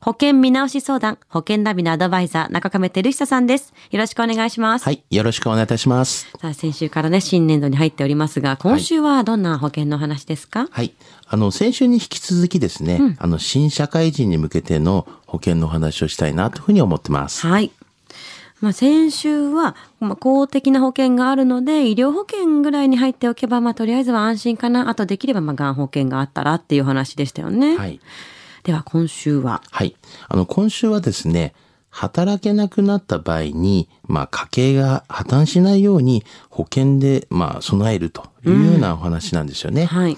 保険見直し相談、保険ナビのアドバイザー、中亀照久さんです。よろしくお願いします。はい。よろしくお願いいたします。さあ、先週からね、新年度に入っておりますが、今週はどんな保険のお話ですか、はい。あの、先週に引き続きですね、あの、新社会人に向けての保険のお話をしたいなというふうに思ってます。はい。まあ、先週は、まあ、公的な保険があるので、医療保険ぐらいに入っておけば、まあ、とりあえずは安心かな。あとできれば、まあ、がん保険があったらっていう話でしたよね。はい。では、今週は。はい。あの、今週はですね、働けなくなった場合に、まあ、家計が破綻しないように保険で、まあ、備えるというようなお話なんですよね。はい。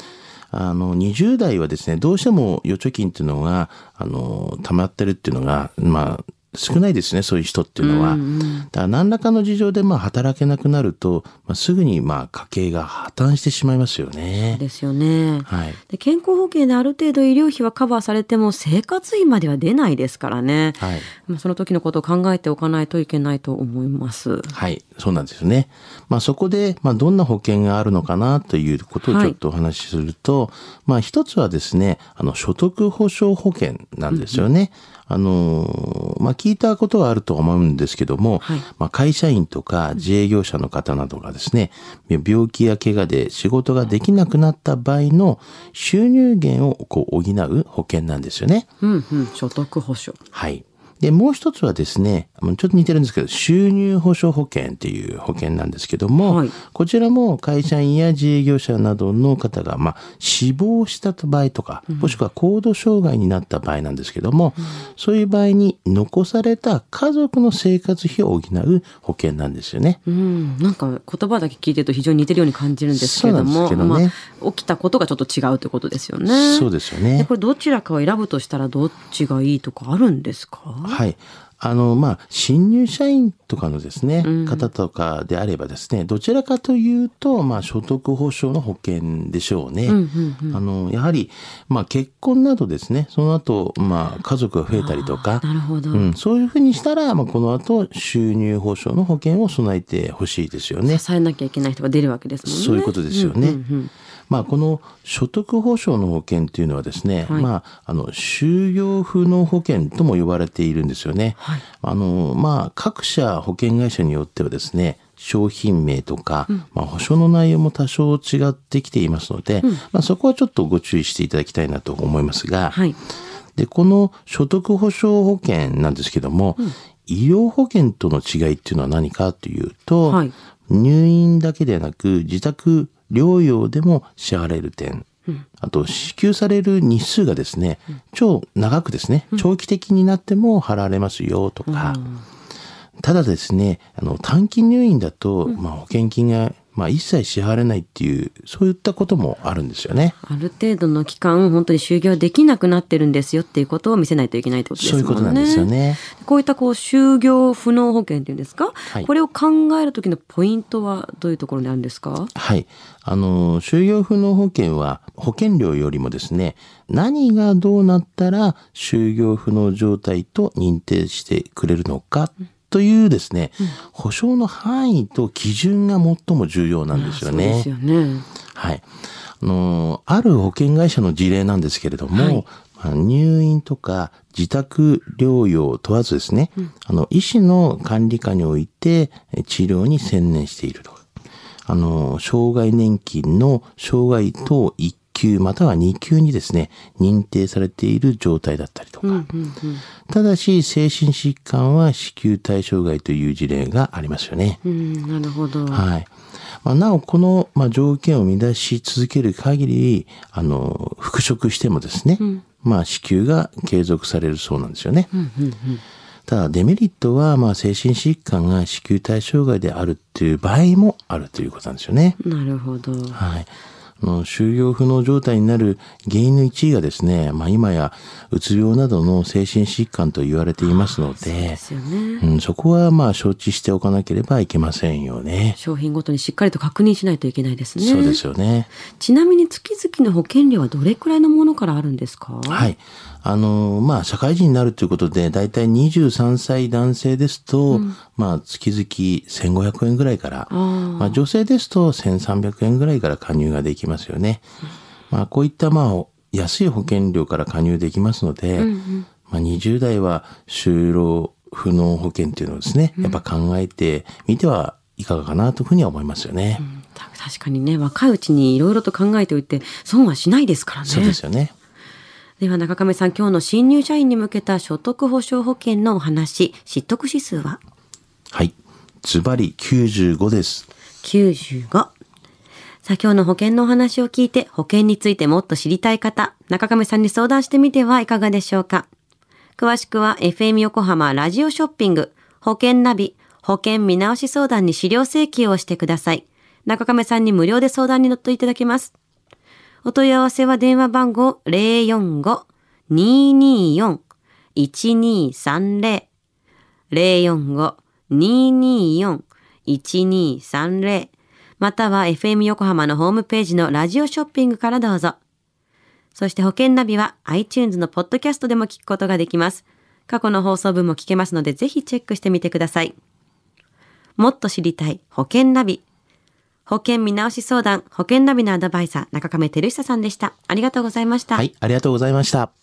あの、20代はですね、どうしても預貯金っていうのが、あの、溜まってるっていうのが、まあ、少ないですね、そういう人っていうのは。だから何らかの事情でまあ働けなくなると、まあ、すぐにまあ家計が破綻してしまいますよね。ですよね。はい。で健康保険である程度医療費はカバーされても生活費までは出ないですからね。はい。まあ、その時のことを考えておかないといけないと思います。はい。そうなんですよね。まあそこで、まあどんな保険があるのかなということをちょっとお話しすると、まあ一つはですね、あの所得保障保険なんですよね。あの、まあ聞いたことはあると思うんですけども、はいまあ会社員とか自営業者の方などがですね、病気や怪我で仕事ができなくなった場合の収入源をこう補う保険なんですよね。うんうん、所得保障。はい。で、もう一つはですね、ちょっと似てるんですけど、収入保障保険っていう保険なんですけども、はいこちらも会社員や自営業者などの方が、まあ、死亡した場合とか、もしくは高度障害になった場合なんですけども、そういう場合に残された家族の生活費を補う保険なんですよね。うん、なんか言葉だけ聞いてると非常に似てるように感じるんですけれども、どねまあ、起きたことがちょっと違うということですよね。そうですよでね。これどちらかを選ぶとしたらどっちがいいとかあるんですか？はい。あの、まあ、新入社員とかのですね、方とかであればですね、どちらかというと、まあ、所得保障の保険でしょうね。あの、やはり、まあ、結婚などですね、その後、まあ、家族が増えたりとか、なるほど。うん、そういうふうにしたら、まあ、この後、収入保障の保険を備えてほしいですよね。支えなきゃいけない人が出るわけですもんね。そういうことですよね。うんうんうんまあ、この所得保障の保険っていうのはですね、はい。まあ、あの、就業不能保険とも呼ばれているんですよね。はい。あの、まあ、各社保険会社によってはですね、商品名とか、まあ、保証の内容も多少違ってきていますので、まあ、そこはちょっとご注意していただきたいなと思いますが、はい。で、この所得保障保険なんですけども、医療保険との違いっていうのは何かというと、はい入院だけでなく自宅療養でも支払える点、あと支給される日数がですね、超長くですね、長期的になっても払われますよとか、ただですね、あの短期入院だと、まあ、保険金が、まあ、一切支払われないっていう、そういったこともあるんですよね。ある程度の期間、本当に就業できなくなってるんですよっていうことを見せないといけないってことですもんね。そういうことなんですよね。こういったこう就業不能保険っていうんですか、はいこれを考える時のポイントはどういうところにあるんですか？はい。あの、就業不能保険は保険料よりもですね、何がどうなったら就業不能状態と認定してくれるのかというですね、保証の範囲と基準が最も重要なんですよね。そうですよね。はい。あの、ある保険会社の事例なんですけれども、はいまあ入院とか自宅療養を問わずですね、あの、医師の管理下においてえ治療に専念していると。あの、障害年金の障害等1級または2級にですね、認定されている状態だったりとか、ただし精神疾患は支給対象外という事例がありますよね。うん、なるほど。はい。まあ、なお、この、まあ、条件を満たし続ける限り、あの、復職してもですね、まあ、支給が継続されるそうなんですよね。ただ、デメリットは、まあ、精神疾患が支給対象外であるっていう場合もあるということなんですよね。なるほど。はい。あの就業不能状態になる原因の1位がですね、まあ今やうつ病などの精神疾患と言われていますので、ですよね。うん、そこはまあ承知しておかなければいけませんよね。商品ごとにしっかりと確認しないといけないですね。そうですよね。ちなみに月々の保険料はどれくらいのものからあるんですか？はい。あの、まあ、社会人になるということで、だいたい23歳男性ですと、まあ、月々1500円ぐらいから、まあ、女性ですと1300円ぐらいから加入ができますよね。まあ、こういった、まあ、安い保険料から加入できますので、まあ、20代は就労不能保険っていうのをですね、やっぱ考えてみてはいかがかなというふうには思いますよね。た確かにね、若いうちにいろいろと考えておいて、損はしないですからね。そうですよね。では中亀さん、今日の新入社員に向けた所得保障保険のお話、知得指数は？はい。ズバリ95です。95。さあ今日の保険のお話を聞いて保険についてもっと知りたい方、中亀さんに相談してみてはいかがでしょうか。詳しくは FM 横浜ラジオショッピング、保険ナビ、保険見直し相談に資料請求をしてください。中亀さんに無料で相談に乗っていただけます。お問い合わせは電話番号045-224-1230 045-224-1230または FM 横浜のホームページのラジオショッピングからどうぞ。そして保険ナビは iTunes のポッドキャストでも聞くことができます。過去の放送分も聞けますのでぜひチェックしてみてください。もっと知りたい保険ナビ。保険見直し相談、保険ナビのアドバイザー、中亀照久さんでした。ありがとうございました。はい、ありがとうございました。